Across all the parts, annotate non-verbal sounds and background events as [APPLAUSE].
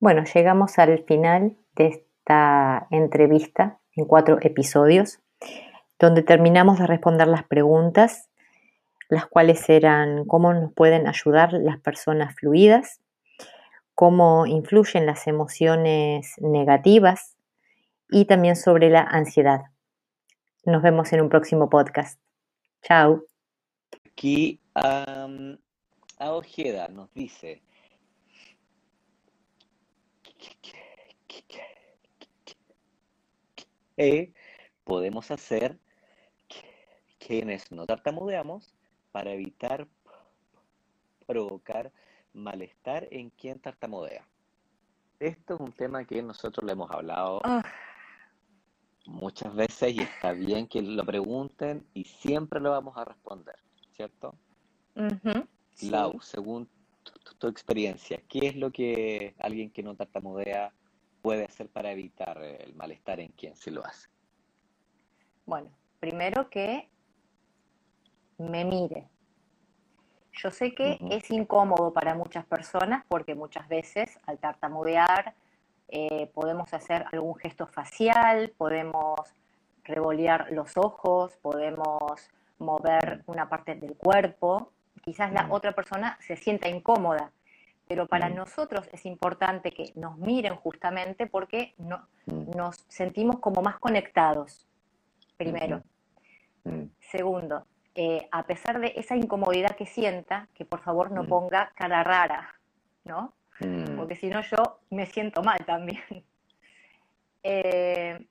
Bueno, llegamos al final de esta entrevista en cuatro episodios, donde terminamos de responder las preguntas, las cuales eran cómo nos pueden ayudar las personas fluidas, cómo influyen las emociones negativas y también sobre la ansiedad. Nos vemos en un próximo podcast. Chao. Aquí um, Ojeda nos dice, ¿qué podemos hacer quienes no tartamudeamos para evitar provocar malestar en quien tartamudea? Esto es un tema que nosotros le hemos hablado Ah, muchas veces y está bien que lo pregunten y siempre lo vamos a responder, ¿cierto? ujú, sí. Lau, según tu, tu- tu experiencia, ¿qué es lo que alguien que no tartamudea puede hacer para evitar el malestar en quien sí lo hace? Bueno, primero que me mire. Yo sé que es incómodo para muchas personas porque muchas veces al tartamudear eh, podemos hacer algún gesto facial, podemos revolear los ojos, podemos mover una parte del cuerpo. Quizás la otra persona se sienta incómoda, pero para mm, nosotros es importante que nos miren justamente porque no- mm, nos sentimos como más conectados, primero. mm, Segundo, eh, a pesar de esa incomodidad que sienta, que por favor no ponga cara rara, ¿no? Porque si no yo me siento mal también. [LAUGHS] Eh,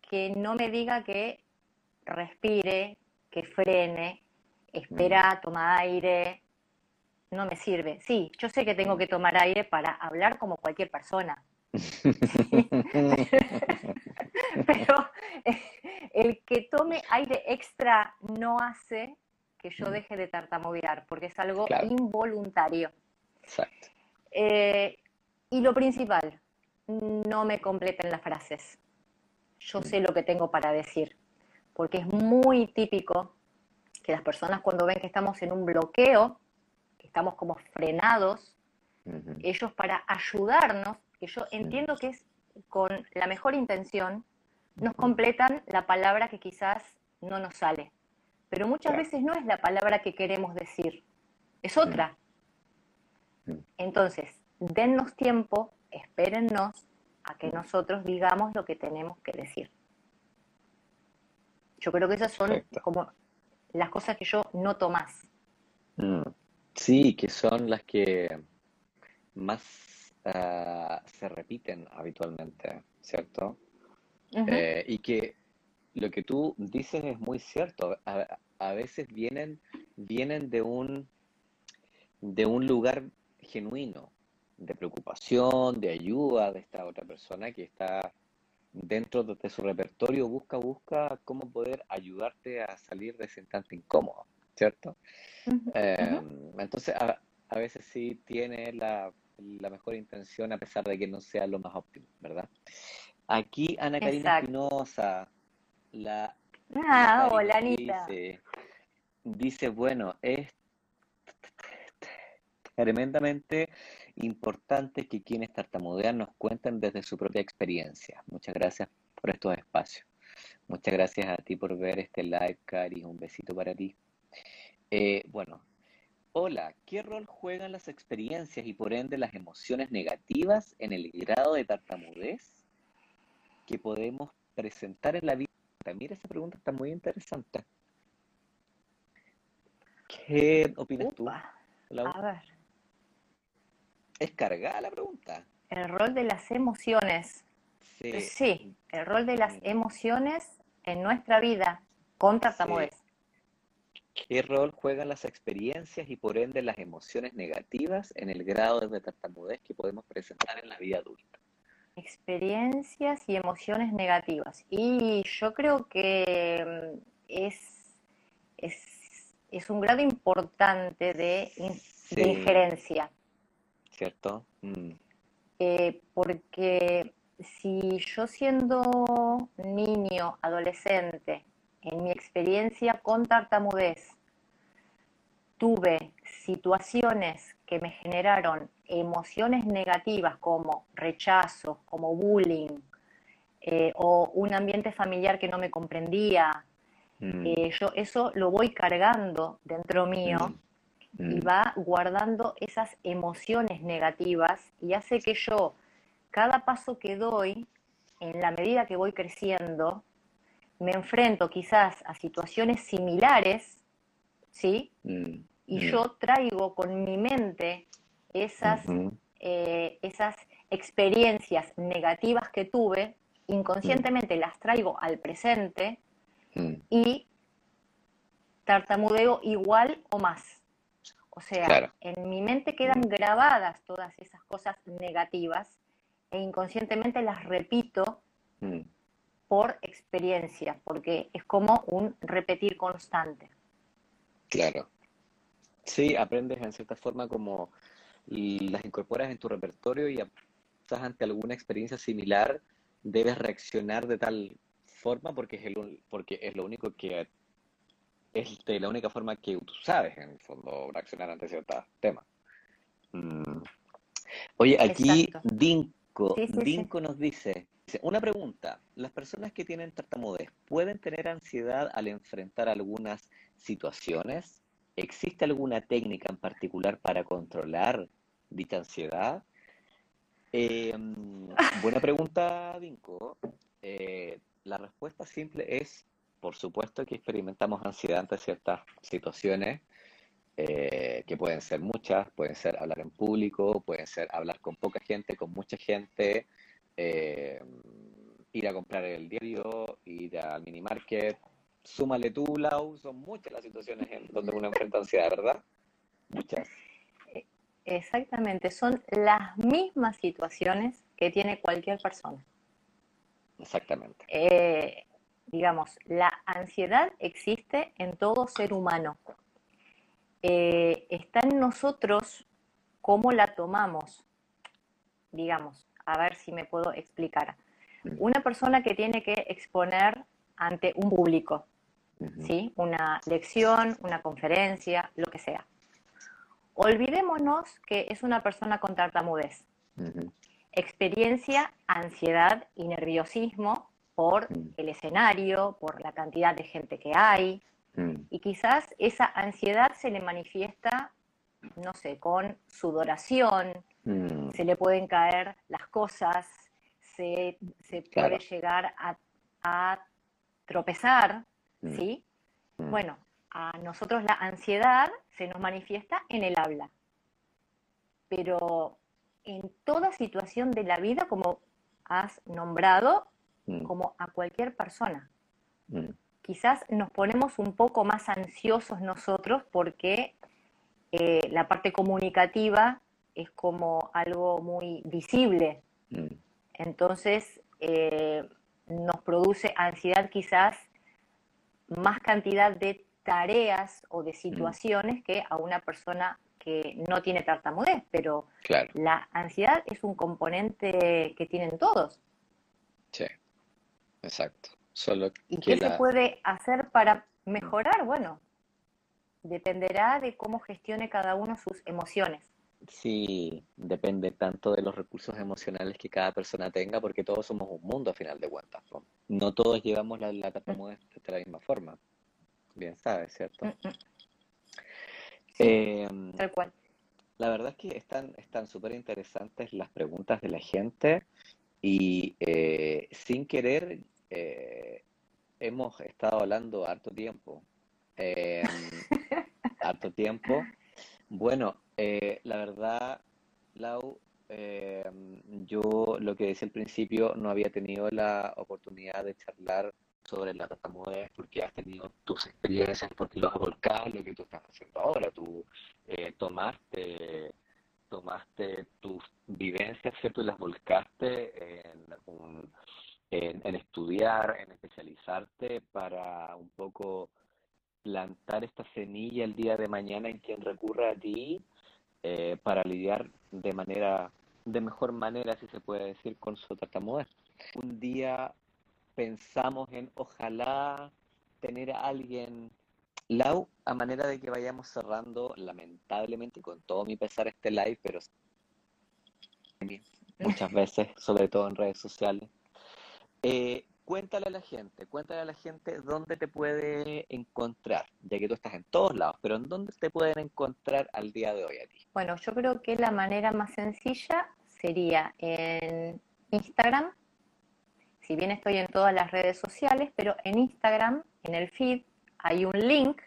que no me diga que respire, que frene, espera, toma aire, no me sirve. Sí, yo sé que tengo que tomar aire para hablar como cualquier persona, [LAUGHS] pero eh, el que tome aire extra no hace que yo deje de tartamudear, porque es algo Claro, involuntario. exacto. Eh, y lo principal, no me completen las frases. Yo sé lo que tengo para decir, porque es muy típico que las personas cuando ven que estamos en un bloqueo, que estamos como frenados, ellos para ayudarnos, que yo mm, entiendo que es con la mejor intención, nos completan la palabra que quizás no nos sale. Pero muchas Claro. veces no es la palabra que queremos decir, es mm, otra. mm, Entonces, dennos tiempo, espérennos a que mm. nosotros digamos lo que tenemos que decir. Yo creo que esas son Perfecto. como las cosas que yo noto más. Sí, que son las que más ah, se repiten habitualmente, ¿cierto? Eh, y que lo que tú dices es muy cierto. A, a veces vienen, vienen de un, de un lugar genuino, de preocupación, de ayuda de esta otra persona que está dentro de, de su repertorio, busca, busca cómo poder ayudarte a salir de ese instante incómodo, ¿cierto? Eh, ujú. entonces, a, a veces sí tiene la, la mejor intención a pesar de que no sea lo más óptimo, ¿verdad? Aquí Ana Karina. Espinosa, la, Ah, hola Anita. dice, dice, bueno, es tremendamente importante que quienes tartamudean nos cuenten desde su propia experiencia. Muchas gracias por estos espacios. Muchas gracias a ti por ver este live, Cari. Un besito para ti. Eh, bueno, hola, ¿qué rol juegan las experiencias y por ende las emociones negativas en el grado de tartamudez que podemos presentar en la vida? Mira, esa pregunta está muy interesante. ¿Qué opinas tú, Upa, Lau? a ver, Es cargada la pregunta. el rol de las emociones. Sí, Sí, el rol de las emociones en nuestra vida con sí. ¿Qué rol juegan las experiencias y por ende las emociones negativas en el grado de tartamudez que podemos presentar en la vida adulta? Experiencias y emociones negativas. Y yo creo que mm, es, es, es un grado importante de, in- de injerencia, ¿cierto? Mm, eh, porque si yo siendo niño, adolescente, en mi experiencia con tartamudez, tuve situaciones que me generaron emociones negativas como rechazo, como bullying, eh, o un ambiente familiar que no me comprendía, mm. eh, yo eso lo voy cargando dentro mío mm. y mm. va guardando esas emociones negativas y hace que yo, cada paso que doy, en la medida que voy creciendo, me enfrento quizás a situaciones similares, ¿sí? Y yo traigo con mi mente esas, eh, esas experiencias negativas que tuve, inconscientemente las traigo al presente y tartamudeo igual o más. O sea, en mi mente quedan grabadas todas esas cosas negativas e inconscientemente las repito por experiencia, porque es como un repetir constante. Claro. Sí, aprendes en cierta forma como las incorporas en tu repertorio y estás ante alguna experiencia similar, debes reaccionar de tal forma porque es, el, porque es lo único que es la única forma que tú sabes, en el fondo, reaccionar ante ciertos temas. Mm. Oye, aquí Dinko, Dinko nos dice, una pregunta, ¿las personas que tienen tartamudez pueden tener ansiedad al enfrentar algunas situaciones? ¿Existe alguna técnica en particular para controlar dicha ansiedad? Em, buena pregunta, Vinco. Eh, la respuesta simple es, por supuesto que experimentamos ansiedad ante ciertas situaciones, eh, que pueden ser muchas, pueden ser hablar en público, pueden ser hablar con poca gente, con mucha gente, em, ir a comprar el diario, ir al mini market, súmale tú, Lau, son muchas las situaciones en donde uno enfrenta ansiedad, ¿verdad? Muchas. Exactamente, son las mismas situaciones que tiene cualquier persona. Exactamente. Eh, digamos, la ansiedad existe en todo ser humano. Eh, está en nosotros cómo la tomamos. Digamos, a ver si me puedo explicar. Una persona que tiene que exponer ante un público, ¿sí? Una lección, una conferencia, lo que sea. Olvidémonos que es una persona con tartamudez. Experiencia, ansiedad y nerviosismo por el escenario, por la cantidad de gente que hay. Y quizás esa ansiedad se le manifiesta, no sé, con sudoración, se le pueden caer las cosas, se, puede llegar a tropezar, Mm. ¿sí? Mm. Bueno, a nosotros la ansiedad se nos manifiesta en el habla, pero en toda situación de la vida, como has nombrado, mm. como a cualquier persona. Quizás nos ponemos un poco más ansiosos nosotros porque eh, la parte comunicativa es como algo muy visible. Entonces, eh, nos produce ansiedad quizás más cantidad de tareas o de mm. situaciones que a una persona que no tiene tartamudez, pero la ansiedad es un componente que tienen todos. Sí, exacto. Solo ¿Y qué se puede hacer para mejorar? Bueno, dependerá de cómo gestione cada uno sus emociones. Sí, depende tanto de los recursos emocionales que cada persona tenga, porque todos somos un mundo a final de cuentas. No, todos llevamos la, la de la misma forma. Bien sabes, ¿cierto? Mm, mm. Em, tal cual. La verdad es que están están súper interesantes las preguntas de la gente y eh, sin querer eh, hemos estado hablando harto tiempo. Em, harto tiempo. Bueno, eh, la verdad, Lau, eh, yo lo que decía al principio, no había tenido la oportunidad de charlar sobre la tartamudez porque has tenido tus experiencias, porque lo has volcado, lo que tú estás haciendo ahora. Tú eh, tomaste, tomaste tus vivencias, ¿cierto? Y las volcaste en, en, en estudiar, en especializarte para un poco plantar esta semilla el día de mañana en quien recurra a ti eh, para lidiar de manera, de mejor manera, si se puede decir, con su tartamudez. Un día pensamos en ojalá tener a alguien Lau, a manera de que vayamos cerrando, lamentablemente, con todo mi pesar este live, pero muchas veces, sobre todo en redes sociales, eh, cuéntale a la gente, cuéntale a la gente dónde te puede encontrar, ya que tú estás en todos lados, pero en dónde te pueden encontrar al día de hoy a ti. Bueno, yo creo que la manera más sencilla sería en Instagram, si bien estoy en todas las redes sociales, pero en Instagram, en el feed, hay un link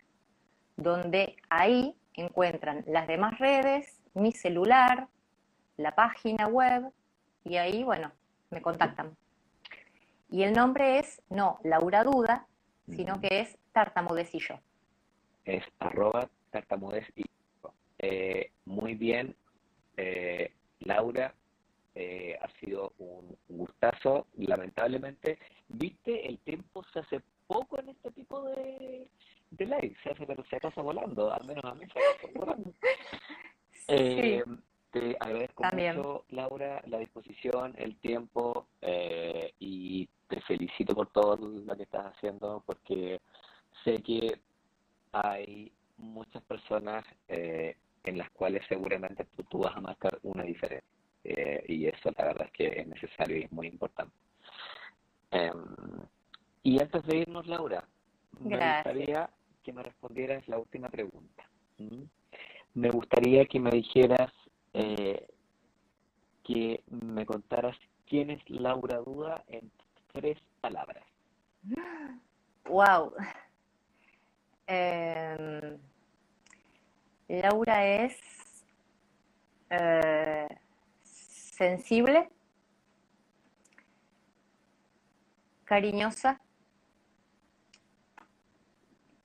donde ahí encuentran las demás redes, mi celular, la página web, y ahí, bueno, me contactan. Y el nombre es, no Laura Duda, sino que es Tartamudecillo. Es arroba tartamudecillo. Eh, muy bien, eh, Laura, eh, ha sido un gustazo. Lamentablemente, viste, el tiempo se hace poco en este tipo de, de live, se hace, pero se pasa volando, al menos a mí se pasa volando. [LAUGHS] Eh, te agradezco mucho, Laura, la disposición, el tiempo eh, felicito por todo lo que estás haciendo porque sé que hay muchas personas eh, en las cuales seguramente tú, vas a marcar una diferencia eh, y eso la verdad es que es necesario y es muy importante. Em, y antes de irnos, Laura, me gustaría que me respondieras la última pregunta. Me gustaría que me dijeras, eh, que me contaras quién es Laura Duda en tres palabras. Wow. Em, Laura es eh, sensible, cariñosa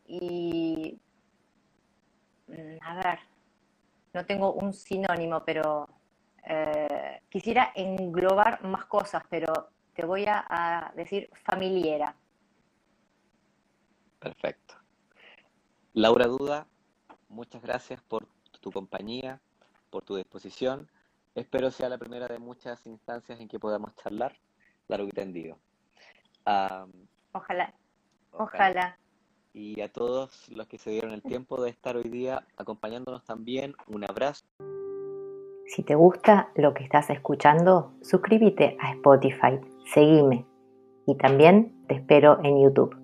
y, a ver, no tengo un sinónimo, pero eh, quisiera englobar más cosas, pero te voy a, decir familiera. Perfecto. Laura Duda, muchas gracias por tu compañía, por tu disposición. Espero sea la primera de muchas instancias en que podamos charlar. Largo y tendido. ojalá. Ojalá. Y a todos los que se dieron el tiempo de estar hoy día acompañándonos también, un abrazo. Si te gusta lo que estás escuchando, suscríbete a Spotify, seguime y también te espero en YouTube.